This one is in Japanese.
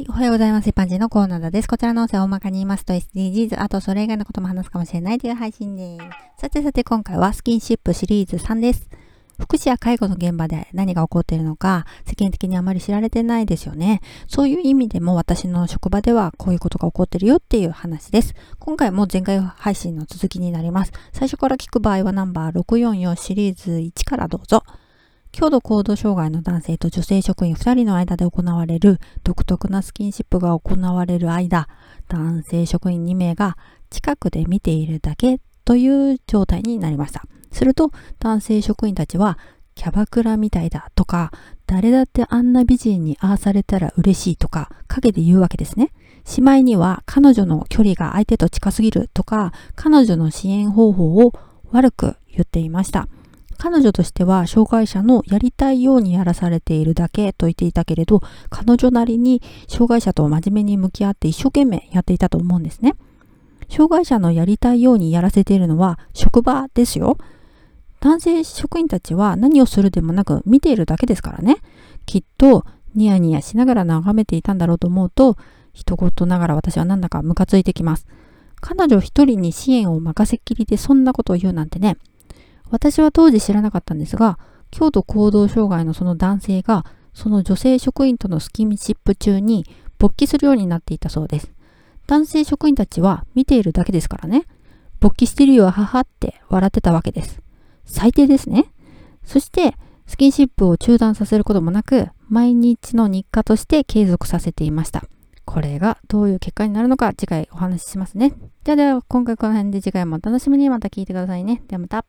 はい、おはようございます。一般人のコーナーです。こちらの音声を大まかに言いますと SDGs、あとそれ以外のことも話すかもしれないという配信です。さてさて今回はスキンシップシリーズ3です。福祉や介護の現場で何が起こっているのか世間的にあまり知られてないですよね。そういう意味でも私の職場ではこういうことが起こってるよっていう話です。今回も前回配信の続きになります。最初から聞く場合はナンバー644シリーズ1からどうぞ。強度行動障害の男性と女性職員2人の間で行われる独特なスキンシップが行われる間、男性職員2名が近くで見ているだけという状態になりました。すると男性職員たちはキャバクラみたいだとか、誰だってあんな美人にああされたら嬉しいとか、陰で言うわけですね。しまいには彼女の距離が相手と近すぎるとか、彼女の支援方法を悪く言っていました。彼女としては障害者のやりたいようにやらされているだけと言っていたけれど、彼女なりに障害者と真面目に向き合って一生懸命やっていたと思うんですね。障害者のやりたいようにやらせているのは職場ですよ。男性職員たちは何をするでもなく見ているだけですからね。きっとニヤニヤしながら眺めていたんだろうと思うと、一言ながら私はなんだかムカついてきます。彼女一人に支援を任せっきりでそんなことを言うなんてね、私は当時知らなかったんですが、強度行動障害のその男性が、その女性職員とのスキンシップ中に勃起するようになっていたそうです。男性職員たちは見ているだけですからね。勃起してるよ、ははって笑ってたわけです。最低ですね。そして、スキンシップを中断させることもなく、毎日の日課として継続させていました。これがどういう結果になるのか次回お話ししますね。ではでは今回この辺で次回もお楽しみにまた聞いてくださいね。ではまた。